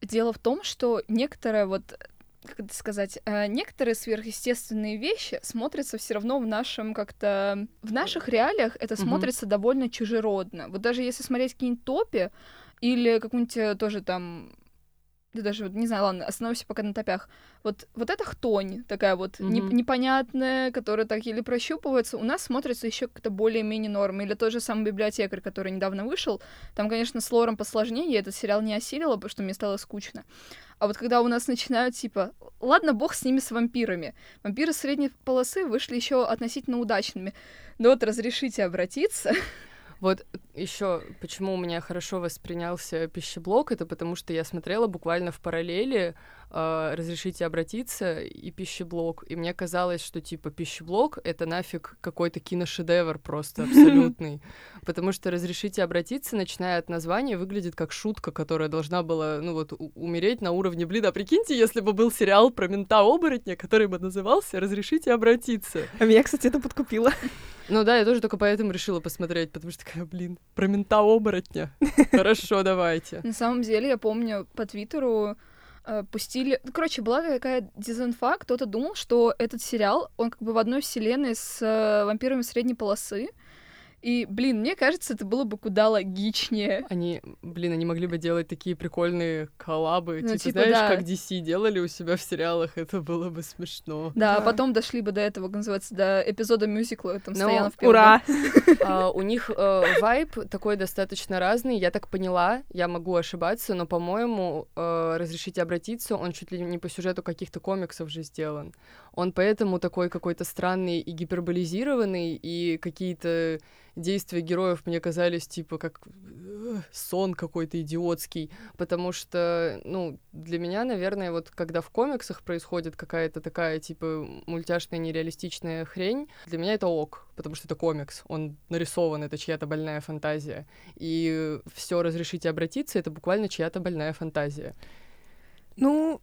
Дело в том, что некоторая вот как это сказать, э, некоторые сверхъестественные вещи смотрятся все равно в нашем как-то... В наших реалиях это смотрится mm-hmm. довольно чужеродно. Вот даже если смотреть какие-нибудь топи или какую-нибудь тоже там да даже, не знаю, ладно, остановимся пока на топях. Вот, вот эта хтонь такая вот mm-hmm. неп- непонятная, которая так еле прощупывается, у нас смотрится еще как-то более-менее норм. Или тот же самый библиотекарь, который недавно вышел. Там, конечно, с лором посложнее, я этот сериал не осилила, потому что мне стало скучно. А вот когда у нас начинают, типа, ладно, бог с ними, с вампирами. Вампиры средней полосы вышли еще относительно удачными. Но вот разрешите обратиться. Вот еще почему у меня хорошо воспринялся пищеблок, это потому что я смотрела буквально в параллели э, «Разрешите обратиться» и пищеблок, и мне казалось, что типа пищеблок — это нафиг какой-то киношедевр просто абсолютный, потому что «Разрешите обратиться», начиная от названия, выглядит как шутка, которая должна была, ну вот, умереть на уровне, блин, а прикиньте, если бы был сериал про мента-оборотня, который бы назывался «Разрешите обратиться». А меня, кстати, это подкупило. Ну да, я тоже только поэтому решила посмотреть, потому что такая, блин, про мента-оборотня. Хорошо, давайте. На самом деле, я помню, по Твиттеру пустили... Ну, короче, была какая дезинфа, кто-то думал, что этот сериал, он как бы в одной вселенной с э, вампирами средней полосы, И, блин, мне кажется, это было бы куда логичнее. Они, блин, они могли бы делать такие прикольные коллабы. Ну, типа, типа, знаешь, да. как DC делали у себя в сериалах, это было бы смешно. Да, а Да. потом дошли бы до этого, как называется, до эпизода мюзикла, там Ну, Стоянов. Ура! А, у них э, вайб такой достаточно разный. Я так поняла, я могу ошибаться, но, по-моему, э, разрешите обратиться, он чуть ли не по сюжету каких-то комиксов же сделан. Он поэтому такой какой-то странный и гиперболизированный, и какие-то действия героев мне казались типа как сон какой-то идиотский, потому что, ну, для меня, наверное, вот когда в комиксах происходит какая-то такая типа мультяшная нереалистичная хрень, для меня это ок, потому что это комикс, он нарисован, это чья-то больная фантазия, и все разрешите обратиться, это буквально чья-то больная фантазия. Ну,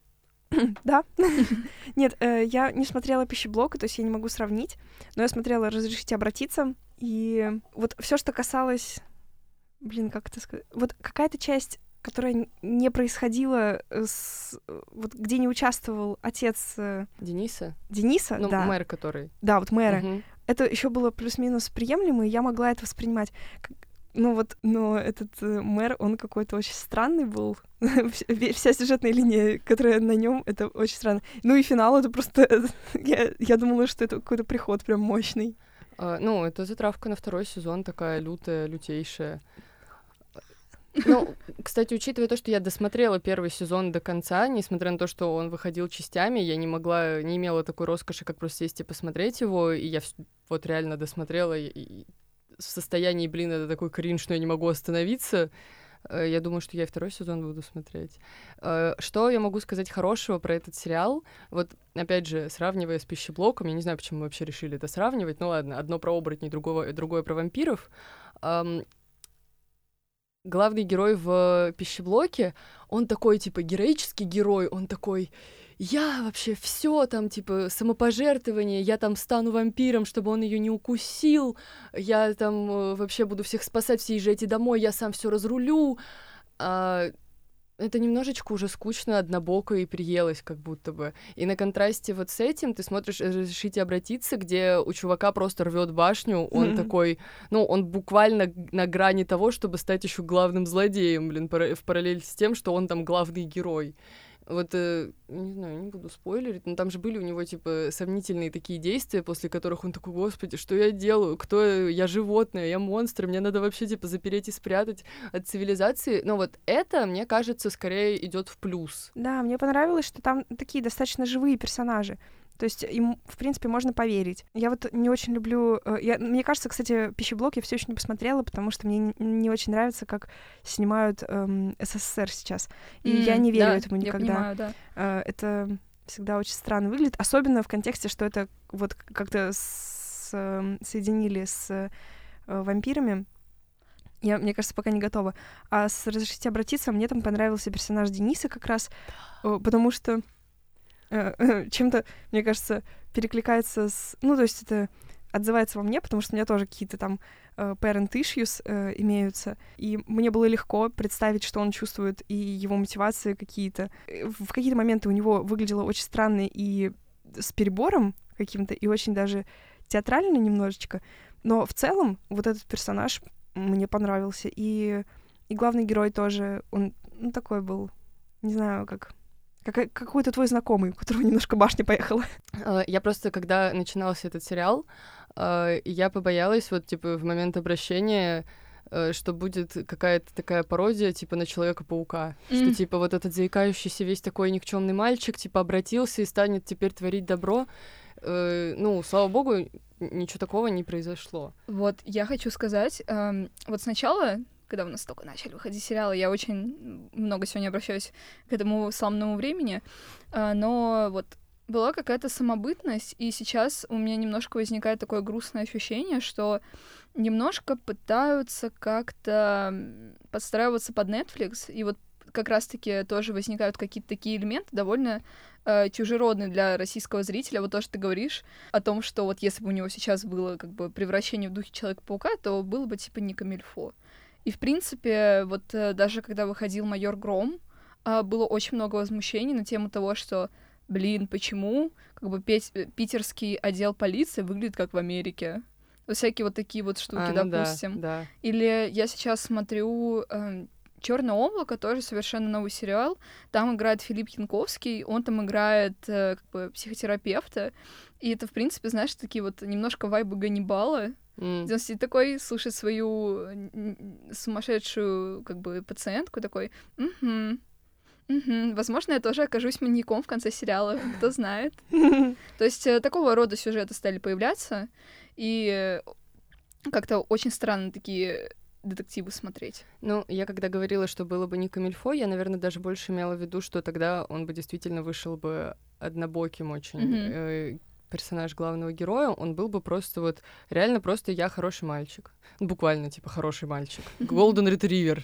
да. Нет, э, я не смотрела пищеблок, то есть я не могу сравнить, но я смотрела «Разрешите обратиться», и вот все, что касалось... Блин, как это сказать? Вот какая-то часть которая не происходила с... Вот где не участвовал отец э, Дениса? Дениса, Ну, да. мэр который. Да, вот мэра. Это еще было плюс-минус приемлемо, и я могла это воспринимать. Ну вот, но этот э, мэр, он какой-то очень странный был. Вся сюжетная линия, которая на нем, это очень странно. Ну и финал, это просто... я, я думала, что это какой-то приход прям мощный. А, ну, это затравка на второй сезон такая лютая, лютейшая. Ну, кстати, учитывая то, что я досмотрела первый сезон до конца, несмотря на то, что он выходил частями, я не могла, не имела такой роскоши, как просто сесть и посмотреть его, и я вот реально досмотрела, и, и в состоянии, блин, это такой кринж, что я не могу остановиться. Э, Я думаю, что я второй сезон буду смотреть. Э, Что я могу сказать хорошего про этот сериал? Вот, опять же, сравнивая с пищеблоком, я не знаю, почему мы вообще решили это сравнивать. Ну ладно, одно про оборотней, другого, другое про вампиров. Ам, главный герой в пищеблоке, он такой, типа, героический герой, он такой, я вообще все там, типа, самопожертвование, я там стану вампиром, чтобы он ее не укусил, я там э, вообще буду всех спасать, все езжайте домой, я сам все разрулю. А, это немножечко уже скучно, однобоко и приелось как будто бы. И на контрасте вот с этим ты смотришь «Разрешите обратиться», где у чувака просто рвет башню, он Мгм. такой, ну, он буквально на грани того, чтобы стать еще главным злодеем, блин, в параллель с тем, что он там главный герой. Вот, э, не знаю, не буду спойлерить, но там же были у него, типа, сомнительные такие действия, после которых он такой, господи, что я делаю? Кто я? Я животное, я монстр, мне надо вообще, типа, запереть и спрятать от цивилизации. Но вот это, мне кажется, скорее идет в плюс. Да, мне понравилось, что там такие достаточно живые персонажи. То есть им, в принципе, можно поверить. Я вот не очень люблю... э, Я, мне кажется, кстати, пищеблок я все еще не посмотрела, потому что мне не, очень нравится, как снимают эм, СССР сейчас. И я М, не верю да, этому Я никогда. понимаю, да. Э, это всегда очень странно выглядит, особенно в контексте, что это вот как-то с- эм, соединили с э, вампирами. Я, мне кажется, пока не готова. А с «Разрешите обратиться» мне там понравился персонаж Дениса как раз, потому что чем-то, мне кажется, перекликается с... Ну, то есть это отзывается во мне, потому что у меня тоже какие-то там э, parent issues э, имеются, и мне было легко представить, что он чувствует, и его мотивации какие-то. Э, В какие-то моменты у него выглядело очень странно и с перебором каким-то, и очень даже театрально немножечко, но в целом вот этот персонаж мне понравился, и, и главный герой тоже, он ну, такой был, не знаю, как... как какой-то твой знакомый, у которого немножко башня поехала. Э, Я просто, когда начинался этот сериал, э, я побоялась, вот, типа, в момент обращения, э, что будет какая-то такая пародия, типа, на Человека-паука. Что, М. типа, вот этот заикающийся весь такой никчемный мальчик, типа, обратился и станет теперь творить добро. Э, Ну, слава богу, ничего такого не произошло. Вот, я хочу сказать, эм, вот сначала, когда у нас только начали выходить сериалы, я очень много сегодня обращаюсь к этому славному времени, э, но вот была какая-то самобытность, и сейчас у меня немножко возникает такое грустное ощущение, что немножко пытаются как-то подстраиваться под Netflix, и вот как раз-таки тоже возникают какие-то такие элементы довольно э, чужеродные для российского зрителя. Вот то, что ты говоришь о том, что вот если бы у него сейчас было как бы превращение в духе Человека-паука, то было бы типа не камильфо. И в принципе, вот э, даже когда выходил майор Гром, а, было очень много возмущений на тему того, что блин, почему как бы э, питерский отдел полиции выглядит как в Америке. Всякие вот такие вот штуки, А, ну да, допустим. да. Или я сейчас смотрю Черное облако, тоже совершенно новый сериал. Там играет Филипп Янковский, он там играет э, как бы психотерапевта. И это, в принципе, знаешь, такие вот немножко вайбы Ганнибала. М. Где он сидит такой, слушает свою сумасшедшую как бы пациентку, такой, угу, угу. возможно, я тоже окажусь маньяком в конце сериала, кто знает. То есть э, такого рода сюжеты стали появляться, и как-то очень странно такие детективы смотреть. Ну, я когда говорила, что было бы не камильфо, я, наверное, даже больше имела в виду, что тогда он бы действительно вышел бы однобоким очень. Мгм. Персонаж главного героя, он был бы просто вот реально просто я хороший мальчик. Ну, Буквально, типа, хороший мальчик. Golden Retriever.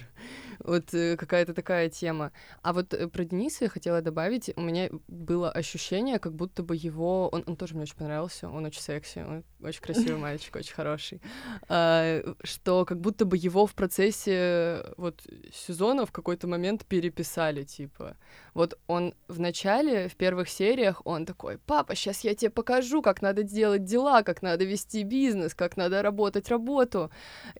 Вот э, какая-то такая тема. А вот э, про Дениса я хотела добавить, у меня было ощущение, как будто бы его... Он, он тоже мне очень понравился, он очень секси, он очень красивый мальчик, очень хороший. А, что как будто бы его в процессе вот сезона в какой-то момент переписали, типа. Вот он в начале, в первых сериях, он такой, папа, сейчас я тебе покажу, как надо делать дела, как надо вести бизнес, как надо работать работу.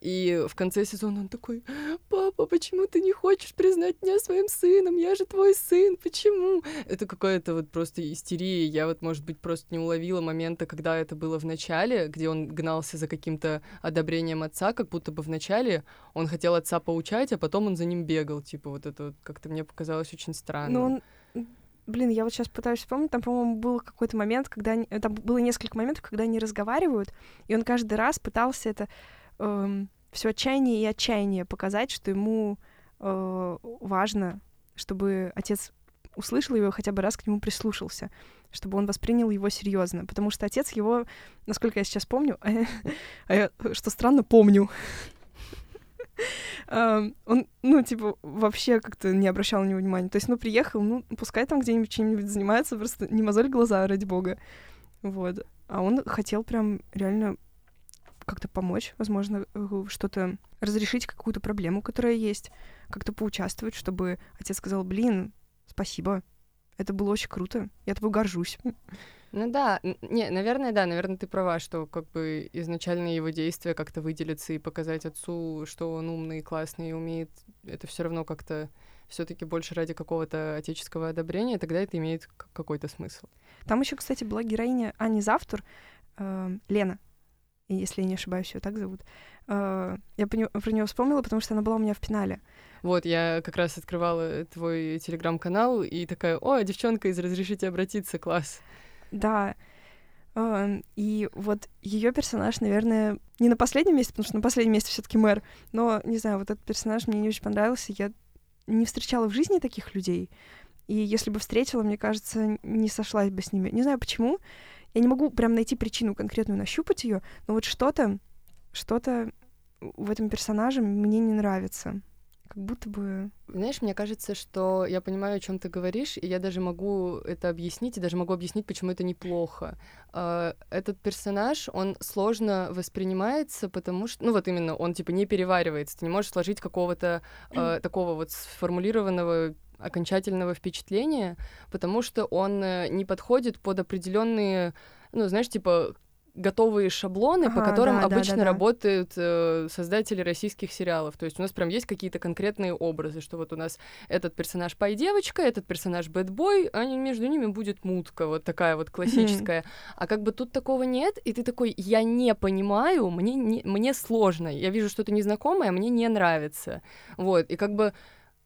И в конце сезона он такой, папа, почему ты не хочешь признать меня своим сыном? Я же твой сын, почему? Это какая-то вот просто истерия. Я вот, может быть, просто не уловила момента, когда это было в начале, где он гнался за каким-то одобрением отца, как будто бы в начале он хотел отца поучать, а потом он за ним бегал. Типа вот это вот как-то мне показалось очень странно. Ну. Блин, я вот сейчас пытаюсь вспомнить, там, по-моему, был какой-то момент, когда... они- Там было несколько моментов, когда они разговаривают, и он каждый раз пытался это все отчаяние и отчаяние показать, что ему э, важно, чтобы отец услышал его, хотя бы раз к нему прислушался, чтобы он воспринял его серьезно, потому что отец его, насколько я сейчас помню, а я, что странно, помню, Эм, он, ну, типа, вообще как-то не обращал на него внимания. То есть, ну, приехал, ну, пускай там где-нибудь чем-нибудь занимается, просто не мозоль глаза, ради бога. Вот. А он хотел прям реально как-то помочь, возможно, э, что-то разрешить какую-то проблему, которая есть, как-то поучаствовать, чтобы отец сказал, блин, спасибо, это было очень круто, я тобой горжусь. Ну да, не, наверное, да, наверное, ты права, что как бы изначально его действия как-то выделиться и показать отцу, что он умный, классный и умеет, это все равно как-то все-таки больше ради какого-то отеческого одобрения, тогда это имеет какой-то смысл. Там еще, кстати, была героиня Ани Завтур, э, Лена, и если я не ошибаюсь, ее так зовут. Э, я про нее вспомнила, потому что она была у меня в пенале. Вот, я как раз открывала твой телеграм-канал и такая, о, девчонка из «Разрешите обратиться», класс. Да. И вот ее персонаж, наверное, не на последнем месте, потому что на последнем месте все-таки мэр, но, не знаю, вот этот персонаж мне не очень понравился. Я не встречала в жизни таких людей. И если бы встретила, мне кажется, не сошлась бы с ними. Не знаю почему. Я не могу прям найти причину конкретную, нащупать ее, но вот что-то, что-то в этом персонаже мне не нравится. Как будто бы... Знаешь, мне кажется, что я понимаю, о чем ты говоришь, и я даже могу это объяснить, и даже могу объяснить, почему это неплохо. А, Этот персонаж, он сложно воспринимается, потому что, ну вот именно, он типа не переваривается. Ты не можешь сложить какого-то э, такого вот сформулированного окончательного впечатления, потому что он э, не подходит под определенные, ну знаешь, типа готовые шаблоны, по Ага, которым да, обычно да, да. работают э, создатели российских сериалов. То есть у нас прям есть какие-то конкретные образы, что вот у нас этот персонаж пай-девочка, этот персонаж бэдбой, а между ними будет мутка, вот такая вот классическая. А как бы тут такого нет, и ты такой, я не понимаю, мне, не- мне сложно, я вижу что-то незнакомое, мне не нравится. Вот, и как бы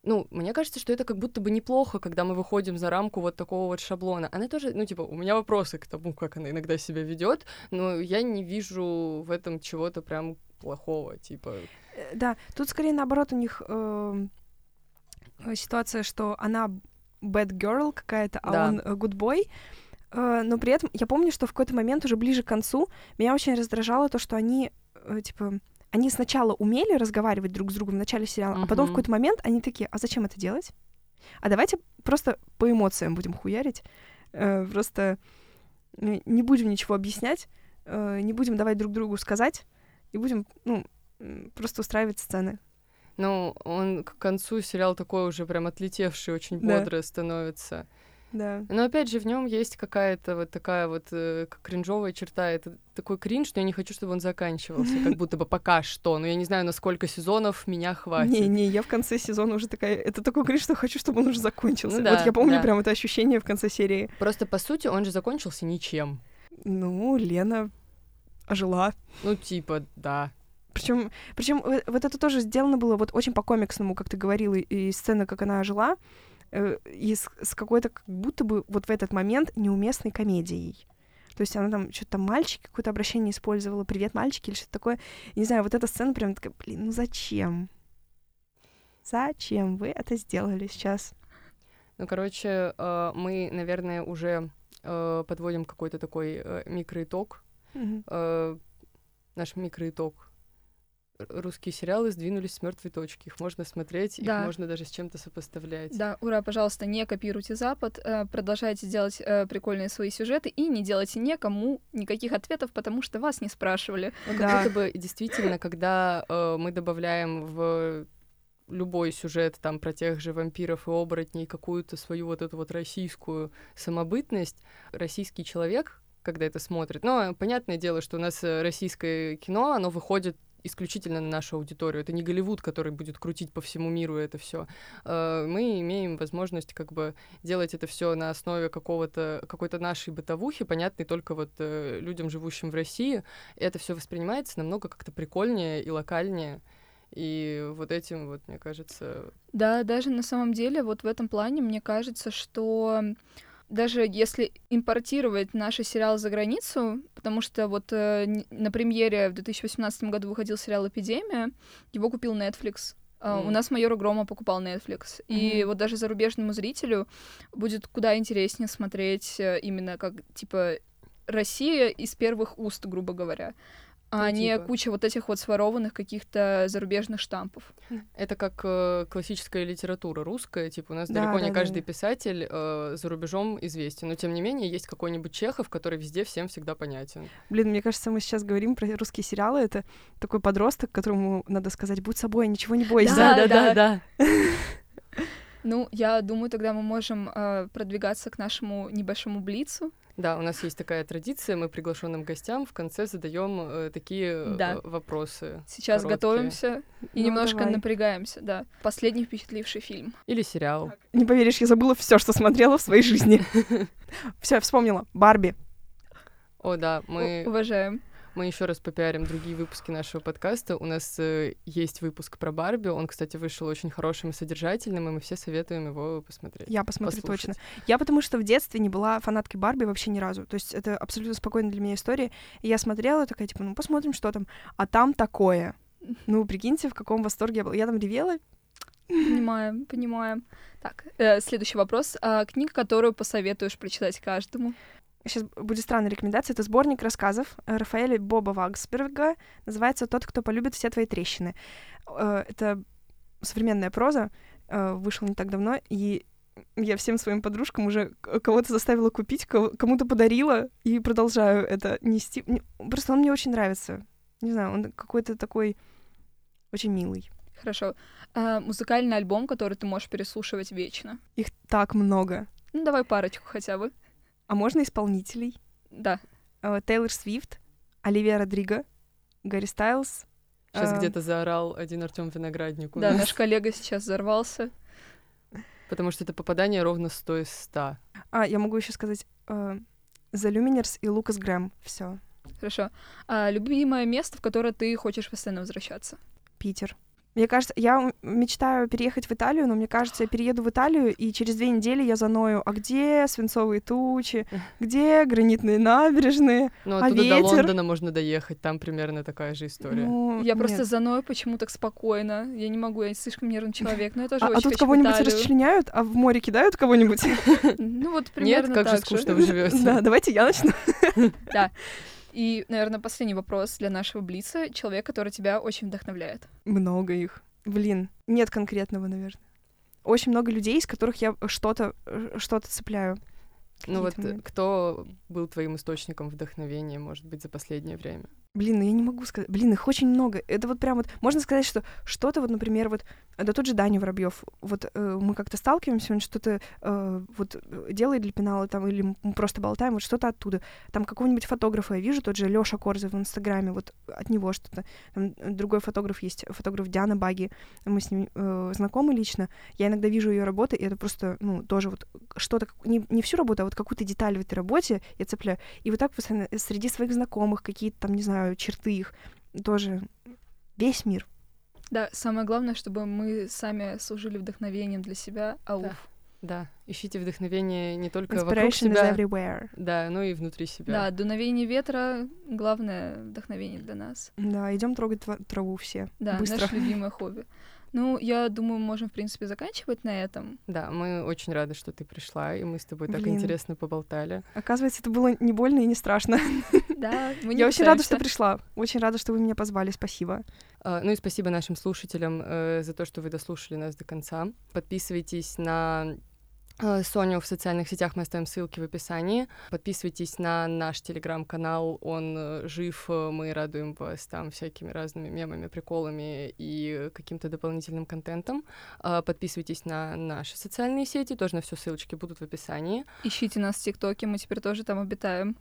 ну, мне кажется, что это как будто бы неплохо, когда мы выходим за рамку вот такого вот шаблона. Она тоже, ну, типа, у меня вопросы к тому, как она иногда себя ведет, но я не вижу в этом чего-то прям плохого, типа. Э, Да, тут скорее наоборот у них эм, э, ситуация, что она bad girl какая-то, а Да. он э, good boy. Э, но при этом я помню, что в какой-то момент уже ближе к концу меня очень раздражало то, что они, типа, они сначала умели разговаривать друг с другом в начале сериала, а потом в какой-то момент они такие, а зачем это делать? А давайте просто по эмоциям будем хуярить. Э, просто э, не будем ничего объяснять, э, не будем давать друг другу сказать, и будем, ну, просто устраивать сцены. Ну, он к концу сериал такой уже прям отлетевший, очень Да. бодрый становится. Да. Но опять же, в нем есть какая-то вот такая вот э, кринжовая черта. Это такой кринж, что я не хочу, чтобы он заканчивался, как будто бы пока что. Но я не знаю, на сколько сезонов меня хватит. Не-не, я в конце сезона уже такая... Это такой кринж, что хочу, чтобы он уже закончился. Ну да, вот я помню да. прям это ощущение в конце серии. Просто по сути он же закончился ничем. Ну, Лена ожила. Ну, типа, да. Причем, причем вот это тоже сделано было вот очень по комиксному, как ты говорила, и сцена, как она жила, э, и с, с какой-то как будто бы вот в этот момент неуместной комедией. То есть она там что-то там мальчик какое-то обращение использовала, привет, мальчики, или что-то такое. И не знаю, вот эта сцена прям такая, блин, ну зачем? Зачем вы это сделали сейчас? Ну, короче, э, мы, наверное, уже э, подводим какой-то такой э, микроитог. Мгм. Э, Наш микроитог. Русские сериалы сдвинулись с мертвой точки. Их можно смотреть, Да. их можно даже с чем-то сопоставлять. Да, ура, пожалуйста, не копируйте Запад, э, продолжайте делать э, прикольные свои сюжеты и не делайте никому никаких ответов, потому что вас не спрашивали. Ну, Да. как будто бы действительно, когда э, мы добавляем в любой сюжет там про тех же вампиров и оборотней какую-то свою вот эту вот российскую самобытность, российский человек, когда это смотрит, ну, понятное дело, что у нас российское кино, оно выходит исключительно на нашу аудиторию. Это не Голливуд, который будет крутить по всему миру это все. Мы имеем возможность как бы делать это все на основе какого-то какой-то нашей бытовухи, понятной только вот э, людям, живущим в России. Это все воспринимается намного как-то прикольнее и локальнее. И вот этим вот, мне кажется, Да, даже на самом деле, вот в этом плане, мне кажется, что даже если импортировать наши сериалы за границу, потому что вот э, на премьере в 2018 году выходил сериал «Эпидемия», его купил Netflix. А, У нас «Майора Грома» покупал Netflix. И Мгм. вот даже зарубежному зрителю будет куда интереснее смотреть э, именно как, типа, Россия из первых уст, грубо говоря, а Ну, не типа. куча вот этих вот сворованных каких-то зарубежных штампов. это как э, классическая литература русская. Типа у нас Да, далеко не да, каждый да. писатель э, за рубежом известен. Но тем не менее есть какой-нибудь Чехов, который везде всем всегда понятен. Блин, мне кажется, мы сейчас говорим про русские сериалы. Это такой подросток, которому надо сказать, будь собой, ничего не бойся. Да, да, да. Ну, я думаю, тогда мы можем э, продвигаться к нашему небольшому блицу. Да, у нас есть такая традиция, мы приглашенным гостям в конце задаем э, такие э, Да. вопросы. Сейчас Короткие. готовимся и Ну, немножко давай. напрягаемся, да. Последний впечатливший фильм. Или сериал. Не поверишь, я забыла все, что смотрела в своей жизни. Все, вспомнила. Барби. О, да, У- мы, Уважаем. Мы еще раз попиарим другие выпуски нашего подкаста. У нас э, есть выпуск про Барби. Он, кстати, вышел очень хорошим и содержательным, и мы все советуем его посмотреть. Я посмотрю послушать. точно. Я потому что в детстве не была фанаткой Барби вообще ни разу. То есть это абсолютно спокойная для меня история. И я смотрела, такая, типа, ну посмотрим, что там. А там такое. Ну, прикиньте, в каком восторге я была. Я там ревела. Понимаем, понимаем. Так, э, следующий вопрос. А, книга, которую посоветуешь прочитать каждому? Сейчас будет странная рекомендация. Это сборник рассказов э, Рафаэля Боба Вагсберга. Называется «Тот, кто полюбит все твои трещины». Э, Это современная проза. э, Вышел не так давно. И я всем своим подружкам уже кого-то заставила купить, кому-то подарила, и продолжаю это нести. Просто он мне очень нравится. Не знаю, он какой-то такой очень милый. Хорошо. А, музыкальный альбом, который ты можешь переслушивать вечно. Их так много. Ну, давай парочку хотя бы. А можно исполнителей? Да. Э, Тейлор Свифт, Оливия Родриго, Гарри Стайлз. Сейчас э, где-то заорал один Артем Виноградник. Да, наш коллега сейчас взорвался. Потому что это попадание ровно 100 из 100. А, я могу еще сказать э, The Lumineers и Лукас Грэм. Все. Хорошо. А, любимое место, в которое ты хочешь постоянно возвращаться? Питер. Мне кажется, я мечтаю переехать в Италию, но мне кажется, я перееду в Италию, и через две недели я заною, а где свинцовые тучи, где гранитные набережные? Ну, А оттуда до ветер? Лондона можно доехать, там примерно такая же история. Ну, Я просто нет. за Ной почему так спокойно. Я не могу, я слишком нервный человек, но я тоже А, а очень тут хочу в кого-нибудь расчленяют, а в море кидают кого-нибудь? Ну вот Нет, примерно как же так скучно вы живете. Да, давайте я начну. И, наверное, последний вопрос для нашего Блица. Человек, который тебя очень вдохновляет. Много их. Блин, нет конкретного, наверное. Очень много людей, из которых я что-то э, что-то цепляю. Ну вот моменты. кто был твоим источником вдохновения, может быть, за последнее время? Блин, ну я не могу сказать. Блин, их очень много. Это вот прям вот... Можно сказать, что что-то вот, например, вот... Да тот же Даня Воробьев. Вот э, мы как-то сталкиваемся, он что-то э, вот делает для пенала там, или мы просто болтаем, вот что-то оттуда. Там какого-нибудь фотографа я вижу, тот же Лёша Корзов в Инстаграме, вот от него что-то. Там другой фотограф есть, фотограф Диана Баги. Мы с ним э, знакомы лично. Я иногда вижу ее работы, и это просто, ну, тоже вот что-то... Не, не всю работу, а вот какую-то деталь в этой работе я цепляю. И вот так постоянно среди своих знакомых какие-то там, не знаю, черты их, тоже весь мир. Да, самое главное, чтобы мы сами служили вдохновением для себя, ауф. Да. Да, ищите вдохновение не только вокруг себя, is everywhere. да, но и внутри себя. Да, дуновение ветра — главное вдохновение для нас. Да, идем трогать траву все. Да, Быстро. наше любимое хобби. Ну, я думаю, мы можем, в принципе, заканчивать на этом. Да, мы очень рады, что ты пришла, и мы с тобой так Блин. интересно поболтали. Оказывается, это было не больно и не страшно. Да, мы не Я очень рада, что пришла. Очень рада, что вы меня позвали. Спасибо. А, Ну и спасибо нашим слушателям э, за то, что вы дослушали нас до конца. Подписывайтесь на Соню в социальных сетях, мы оставим ссылки в описании. Подписывайтесь на наш телеграм-канал, он э, жив, э, мы радуем вас там всякими разными мемами, приколами и каким-то дополнительным контентом. Подписывайтесь на наши социальные сети, тоже на все ссылочки будут в описании. Ищите нас в ТикТоке, мы теперь тоже там обитаем.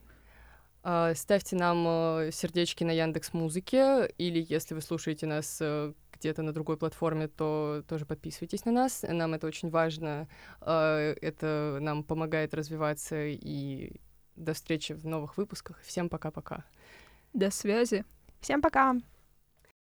Ставьте нам э, сердечки на Яндекс Музыке, или если вы слушаете нас э, где-то на другой платформе, то тоже подписывайтесь на нас. Нам это очень важно. А, Это нам помогает развиваться. И до встречи в новых выпусках. Всем пока-пока. До связи. Всем пока.